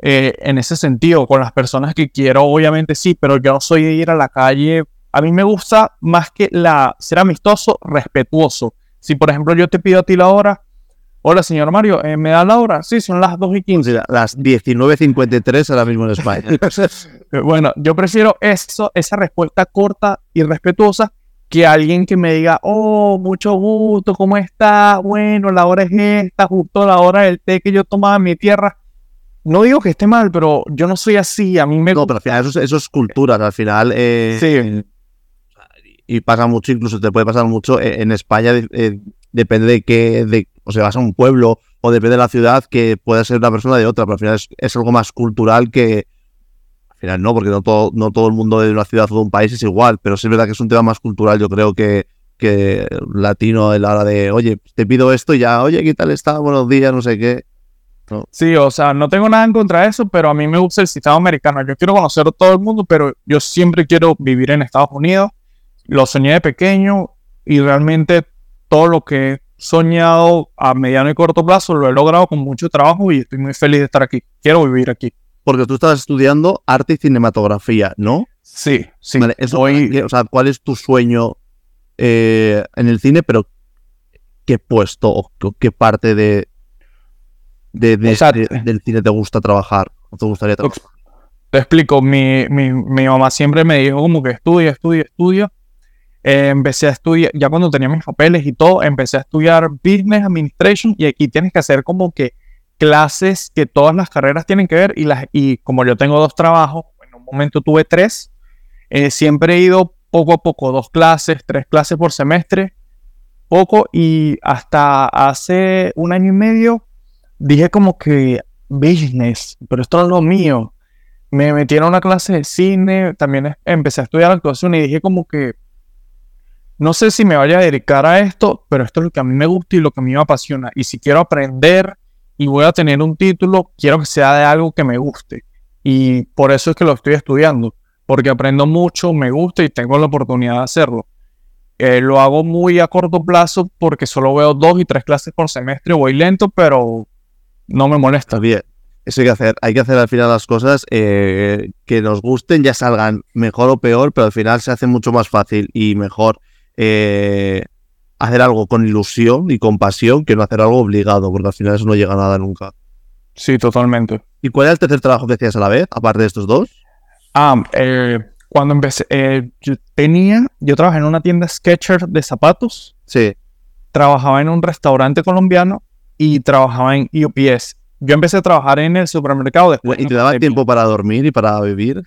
eh, en ese sentido, con las personas que quiero, obviamente sí, pero yo no soy de ir a la calle. A mí me gusta más que la ser amistoso, respetuoso. Si por ejemplo yo te pido a ti la hora, hola señor Mario, eh, ¿me da la hora? Sí, son las 2 y 15. las 19.53 ahora mismo en España. bueno, yo prefiero eso, esa respuesta corta y respetuosa que alguien que me diga, oh, mucho gusto, ¿cómo está? Bueno, la hora es esta, justo la hora del té que yo tomaba en mi tierra. No digo que esté mal, pero yo no soy así, a mí me... No, pero al final eso, es cultura, al final... Eh, sí. Y pasa mucho, incluso te puede pasar mucho eh, en España, eh, depende de qué, de, o sea, vas a un pueblo o depende de la ciudad que puede ser una persona de otra, pero al final es algo más cultural que, al final no, porque no todo, no todo el mundo de una ciudad o de un país es igual, pero sí es verdad que es un tema más cultural, yo creo que, que latino en la hora de, oye, te pido esto y ya, oye, ¿qué tal está? Buenos días, no sé qué. Sí, o sea, no tengo nada en contra de eso, pero a mí me gusta el sistema americano. Yo quiero conocer a todo el mundo, pero yo siempre quiero vivir en Estados Unidos. Lo soñé de pequeño y realmente todo lo que he soñado a mediano y corto plazo lo he logrado con mucho trabajo y estoy muy feliz de estar aquí. Quiero vivir aquí porque tú estás estudiando arte y cinematografía, ¿no? Sí, sí. eso, o sea, ¿cuál es tu sueño eh, en el cine? Pero ¿qué puesto o qué parte de, de, del cine te gusta trabajar o te gustaría trabajar? Te explico, mi, mi, mamá siempre me dijo como que estudia, estudia, estudia. Eh, empecé a estudiar, ya cuando tenía mis papeles y todo, empecé a estudiar Business Administration y aquí tienes que hacer como que clases que todas las carreras tienen que ver y, las, y como yo tengo dos trabajos, en un momento tuve tres, eh, siempre he ido poco a poco, dos clases, tres clases por semestre, poco y hasta hace un año y medio dije como que business, pero esto es lo mío. Me metieron a una clase de cine, también empecé a estudiar actuación y dije como que no sé si me vaya a dedicar a esto, pero esto es lo que a mí me gusta y lo que a mí me apasiona. Y si quiero aprender y voy a tener un título, quiero que sea de algo que me guste. Y por eso es que lo estoy estudiando, porque aprendo mucho, me gusta y tengo la oportunidad de hacerlo. Eh, lo hago muy a corto plazo porque solo veo dos y tres clases por semestre, voy lento, pero no me molesta. Bien, eso hay que hacer. Hay que hacer al final las cosas eh, que nos gusten, ya salgan mejor o peor, pero al final se hace mucho más fácil y mejor eh, hacer algo con ilusión y con pasión que no hacer algo obligado, porque al final eso no llega a nada nunca. Sí, totalmente. ¿Y cuál era el tercer trabajo que hacías a la vez, aparte de estos dos? Ah, eh, cuando empecé, eh, yo tenía, yo trabajé en una tienda Sketcher de zapatos. Sí. Trabajaba en un restaurante colombiano y trabajaba en UPS. Yo empecé a trabajar en el supermercado después. ¿Y te daba tiempo para dormir y para vivir?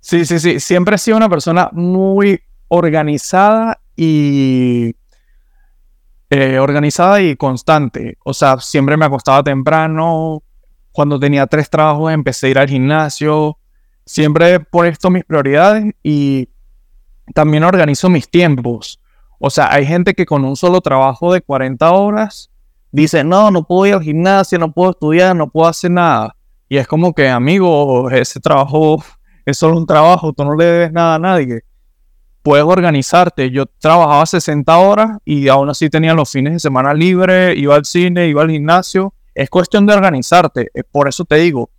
sí, sí, sí. Siempre he sido una persona muy organizada y eh, organizada y constante. O sea, siempre me acostaba temprano. Cuando tenía tres trabajos empecé a ir al gimnasio. Siempre he puesto mis prioridades y también organizo mis tiempos. O sea, hay gente que con un solo trabajo de 40 horas dice, no, no puedo ir al gimnasio, no puedo estudiar, no puedo hacer nada. Y es como que, amigo, ese trabajo es solo un trabajo, tú no le debes nada a nadie puedes organizarte. Yo trabajaba 60 horas y aún así tenía los fines de semana libre, iba al cine, iba al gimnasio. Es cuestión de organizarte. Por eso te digo,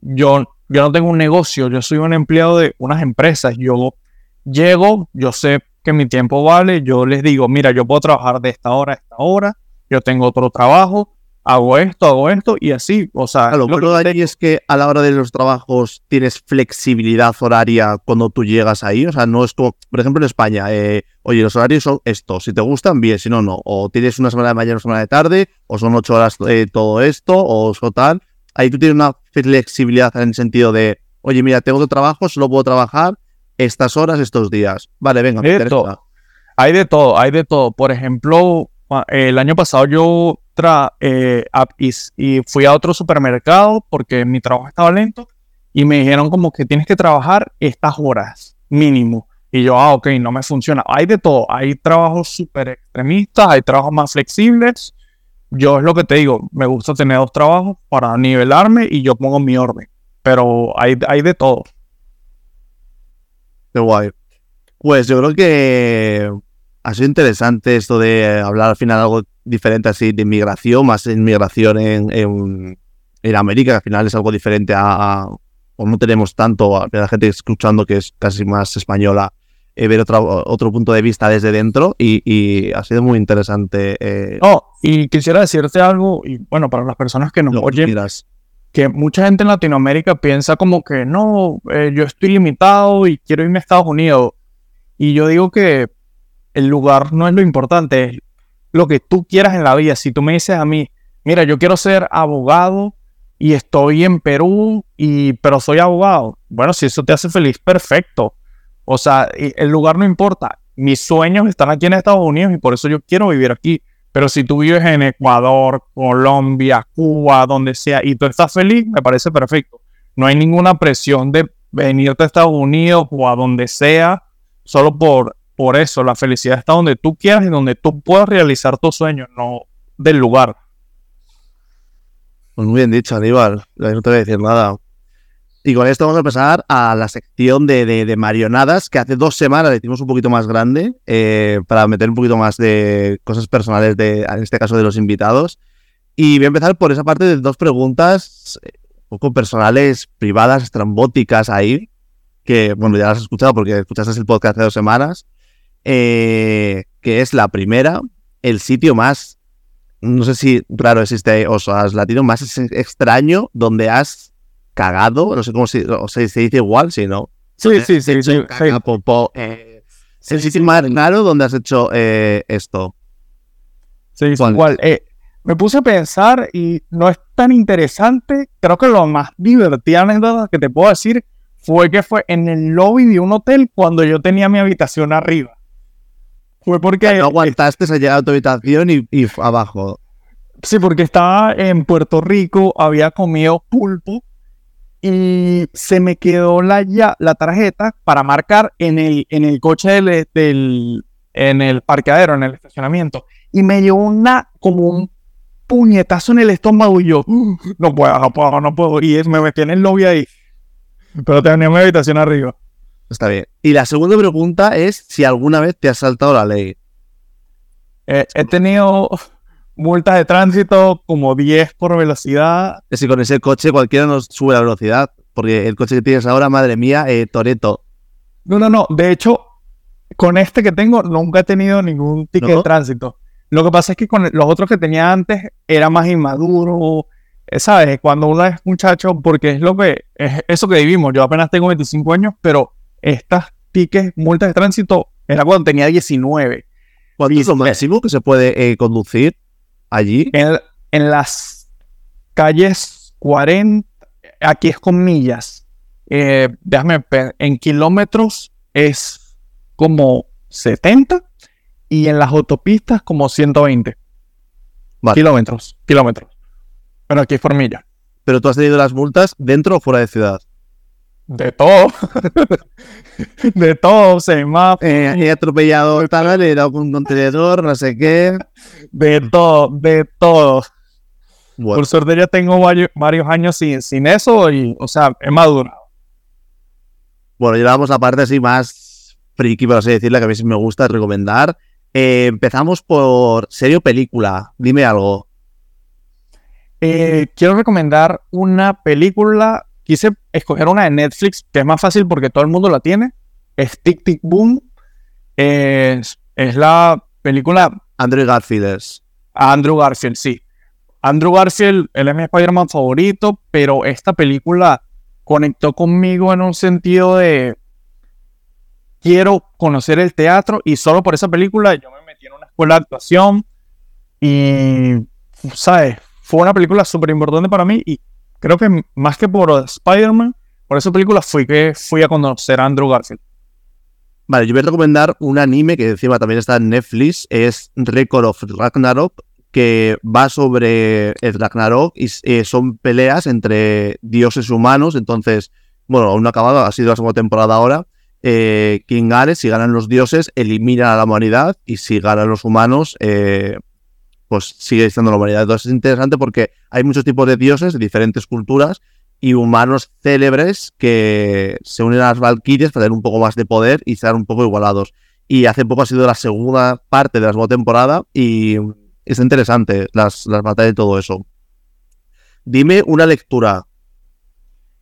yo, yo no tengo un negocio, yo soy un empleado de unas empresas. Yo llego, yo sé que mi tiempo vale, yo les digo, mira, yo puedo trabajar de esta hora a esta hora, yo tengo otro trabajo, hago esto, hago esto y así. O sea, lo bueno de ahí es que a la hora de los trabajos tienes flexibilidad horaria cuando tú llegas ahí. O sea, no es como, por ejemplo, en España, eh, oye, los horarios son estos. Si te gustan, bien, si no, no. O tienes una semana de mañana, una semana de tarde, o son ocho horas eh, todo esto, o tal. Ahí tú tienes una flexibilidad en el sentido de, oye, mira, tengo otro trabajo, solo puedo trabajar estas horas, estos días. Vale, venga, hay de todo. Hay de todo, hay de todo. Por ejemplo, el año pasado yo eh, y, fui a otro supermercado porque mi trabajo estaba lento y me dijeron como que tienes que trabajar estas horas mínimo. Y yo, ah, ok, no me funciona. Hay de todo. Hay trabajos súper extremistas, hay trabajos más flexibles. Yo es lo que te digo, me gusta tener dos trabajos para nivelarme y yo pongo mi orden. Pero hay, hay de todo. Qué guay. Pues yo creo que ha sido interesante esto de hablar al final algo diferente así de inmigración, más inmigración en, en, en América, que al final es algo diferente a, o no tenemos tanto a la gente escuchando que es casi más española, eh, ver otro, otro punto de vista desde dentro y, ha sido muy interesante. Eh, no, y quisiera decirte algo, y bueno, para las personas que nos oyen, que mucha gente en Latinoamérica piensa como que no, eh, yo estoy limitado y quiero irme a Estados Unidos. Y yo digo que el lugar no es lo importante, es lo que tú quieras en la vida. Si tú me dices a mí, mira, yo quiero ser abogado y estoy en Perú, y, pero soy abogado. Bueno, si eso te hace feliz, perfecto. O sea, el lugar no importa. Mis sueños están aquí en Estados Unidos y por eso yo quiero vivir aquí. Pero si tú vives en Ecuador, Colombia, Cuba, donde sea, y tú estás feliz, me parece perfecto. No hay ninguna presión de venirte a Estados Unidos o a donde sea, solo por, por eso. La felicidad está donde tú quieras y donde tú puedas realizar tus sueños, no del lugar. Pues muy bien dicho, Aníbal. No te voy a decir nada. Y con esto vamos a pasar a la sección de, de, marionadas, que hace dos semanas le hicimos un poquito más grande, eh, para meter un poquito más de cosas personales, de, en este caso de los invitados. Y voy a empezar por esa parte de dos preguntas eh, un poco personales, privadas, estrambóticas ahí, que, bueno, ya las has escuchado porque escuchaste el podcast hace dos semanas, eh, que es la primera, el sitio más no sé si raro existe o sea, latino más extraño donde has cagado, no sé cómo se, o sea, se dice igual, si no. Sí, sí, sí. sí, eh, el sitio más raro donde has hecho eh, esto. Sí, igual. Eh, me puse a pensar y no es tan interesante. Creo que lo más divertido que te puedo decir fue que fue en el lobby de un hotel cuando yo tenía mi habitación arriba. Fue porque... No aguantaste se llegar a tu habitación y, abajo. Sí, porque estaba en Puerto Rico, había comido pulpo y se me quedó la, ya, la tarjeta para marcar en el, en el coche del, en el parqueadero, en el estacionamiento. Y me dio una, como un puñetazo en el estómago y yo, no puedo, no puedo, no puedo. Y me metí en el lobby ahí. Pero tenía mi habitación arriba. Está bien. Y la segunda pregunta es si alguna vez te has saltado la ley. Eh, he tenido multas de tránsito como 10 por velocidad. Es que con ese coche cualquiera nos sube la velocidad. Porque el coche que tienes ahora, madre mía, eh, Toreto. No, no, no. De hecho, con este que tengo nunca he tenido ningún ticket de tránsito. Lo que pasa es que con los otros que tenía antes era más inmaduro. Eh, ¿Sabes? Cuando uno es muchacho, porque es lo que es eso que vivimos. Yo apenas tengo 25 años, pero estas tickets, multas de tránsito, era cuando tenía 19. ¿Cuánto es lo máximo que se puede eh, conducir allí? En, las calles 40, aquí es con millas. Eh, déjame en kilómetros es como 70 y en las autopistas como 120 kilómetros, kilómetros. Pero aquí es por milla. ¿Pero tú has tenido las multas dentro o fuera de ciudad? De todo. de todo, se más. Eh, he atropellado tal, he dado un contenedor, no sé qué. De todo, de todo. Por suerte ya tengo varios, años sin, sin eso y, o sea, he madurado. Bueno, llevamos la parte así más friki, por así decirla, que a mí sí me gusta recomendar. Eh, empezamos por serie o película. Dime algo. Eh, quiero recomendar una película quise escoger una de Netflix, que es más fácil porque todo el mundo la tiene. Es Tic Tic Boom. Es, es la película. Andrew Garfield es. Andrew Garfield, sí. Andrew Garfield, él es mi Spider-Man favorito, pero esta película conectó conmigo en un sentido de quiero conocer el teatro y solo por esa película yo me metí en una escuela de actuación y, ¿sabes? Fue una película súper importante para mí y creo que más que por Spider-Man, por esa película fui que fui a conocer a Andrew Garfield. Vale, yo voy a recomendar un anime que encima también está en Netflix, es Record of Ragnarok, que va sobre el Ragnarok y eh, son peleas entre dioses humanos, entonces, bueno, aún no ha acabado, ha sido la segunda temporada ahora, eh, quien gane, si ganan los dioses, elimina a la humanidad y si ganan los humanos, eh, pues sigue estando la humanidad. Entonces es interesante porque hay muchos tipos de dioses de diferentes culturas y humanos célebres que se unen a las Valkyrias para tener un poco más de poder y estar un poco igualados. Y hace poco ha sido la segunda parte de la segunda temporada y es interesante las, las batallas y todo eso. Dime una lectura.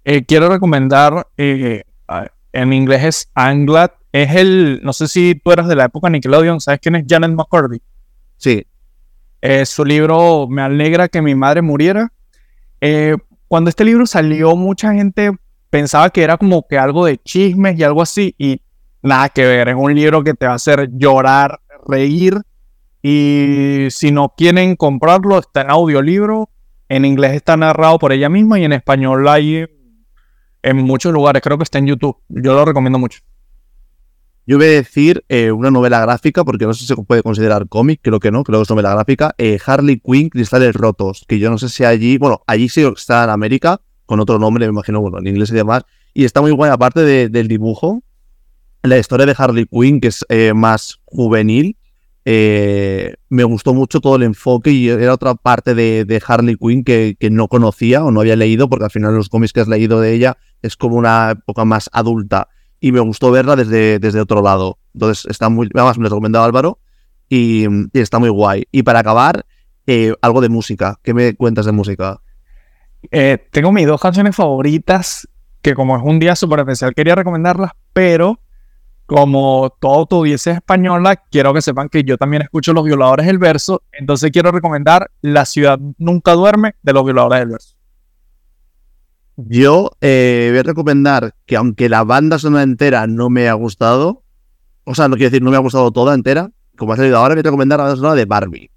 Eh, quiero recomendar, eh, en inglés es Anglad, es el, no sé si tú eras de la época Nickelodeon, ¿sabes quién es Janet McCurdy? Sí. Eh, su libro Me alegra que mi madre muriera. cuando este libro salió, mucha gente pensaba que era como que algo de chismes y algo así, y nada que ver, es un libro que te va a hacer llorar, reír, y si no quieren comprarlo, está en audiolibro, en inglés está narrado por ella misma y en español hay en muchos lugares, creo que está en YouTube, yo lo recomiendo mucho. Yo voy a decir eh, una novela gráfica, porque no sé si se puede considerar cómic, creo que no, creo que es novela gráfica. Eh, Harley Quinn, Cristales Rotos, que yo no sé si allí, bueno, allí sí está en América, con otro nombre, me imagino, bueno, en inglés y demás. Y está muy buena, aparte del dibujo, la historia de Harley Quinn, que es eh, más juvenil. me gustó mucho todo el enfoque y era otra parte de, Harley Quinn que, que, no conocía o no había leído, porque al final los cómics que has leído de ella es como una época más adulta y me gustó verla desde, desde otro lado. Entonces está muy, además me lo recomendado Álvaro y, está muy guay. Y para acabar, eh, algo de música. ¿Qué me cuentas de música? Eh, tengo mis dos canciones favoritas que como es un día súper especial quería recomendarlas, pero como todo tu es española, quiero que sepan que yo también escucho Los Violadores del Verso, entonces quiero recomendar La Ciudad Nunca Duerme de Los Violadores del Verso. Yo eh, voy a recomendar que aunque la banda sonora entera no me ha gustado, o sea, no quiero decir no me ha gustado toda entera, como ha salido ahora, voy a recomendar la banda sonora de Barbie.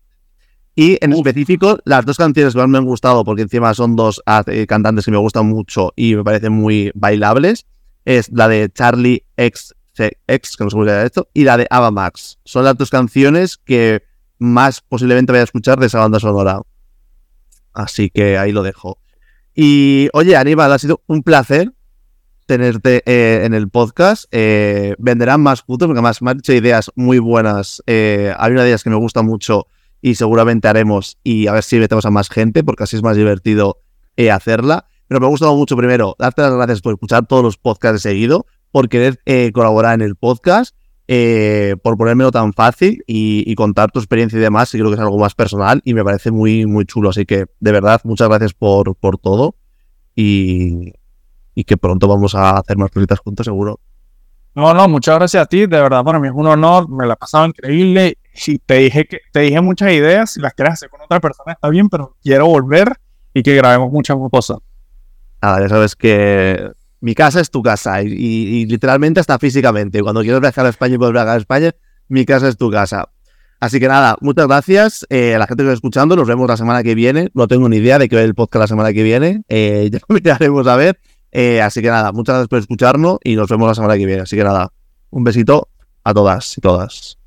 Y en específico, las dos canciones que más me han gustado, porque encima son dos ah, eh, cantantes que me gustan mucho y me parecen muy bailables, es la de Charlie X, X que no sé cómo se llama esto, y la de Ava Max. Son las dos canciones que más posiblemente voy a escuchar de esa banda sonora. Así que ahí lo dejo. Y oye, Aníbal, ha sido un placer tenerte eh, en el podcast. Eh, venderán más putos, porque además me han hecho ideas muy buenas. Eh, hay una de ellas que me gusta mucho y seguramente haremos y a ver si metemos a más gente, porque así es más divertido hacerla. Pero me ha gustado mucho primero darte las gracias por escuchar todos los podcasts de seguido, por querer colaborar en el podcast eh, por ponérmelo tan fácil y, contar tu experiencia y demás, y creo que es algo más personal y me parece muy, muy chulo. Así que, de verdad, muchas gracias por, por todo y, y que pronto vamos a hacer más cositas juntos, seguro. No, no, muchas gracias a ti, de verdad para mí es un honor, me la he pasado increíble. Si te dije que te dije muchas ideas, si las quieres hacer con otra persona está bien, pero quiero volver y que grabemos muchas cosas. Nada, ya sabes que mi casa es tu casa y, literalmente hasta físicamente. Cuando quieres viajar a España y puedes viajar a España, mi casa es tu casa. Así que nada, muchas gracias eh, a la gente que está escuchando. Nos vemos la semana que viene. No tengo ni idea de qué va el podcast la semana que viene. Eh, ya miraremos a ver. Eh, así que nada, muchas gracias por escucharnos y nos vemos la semana que viene. Así que nada, un besito a todas y todas.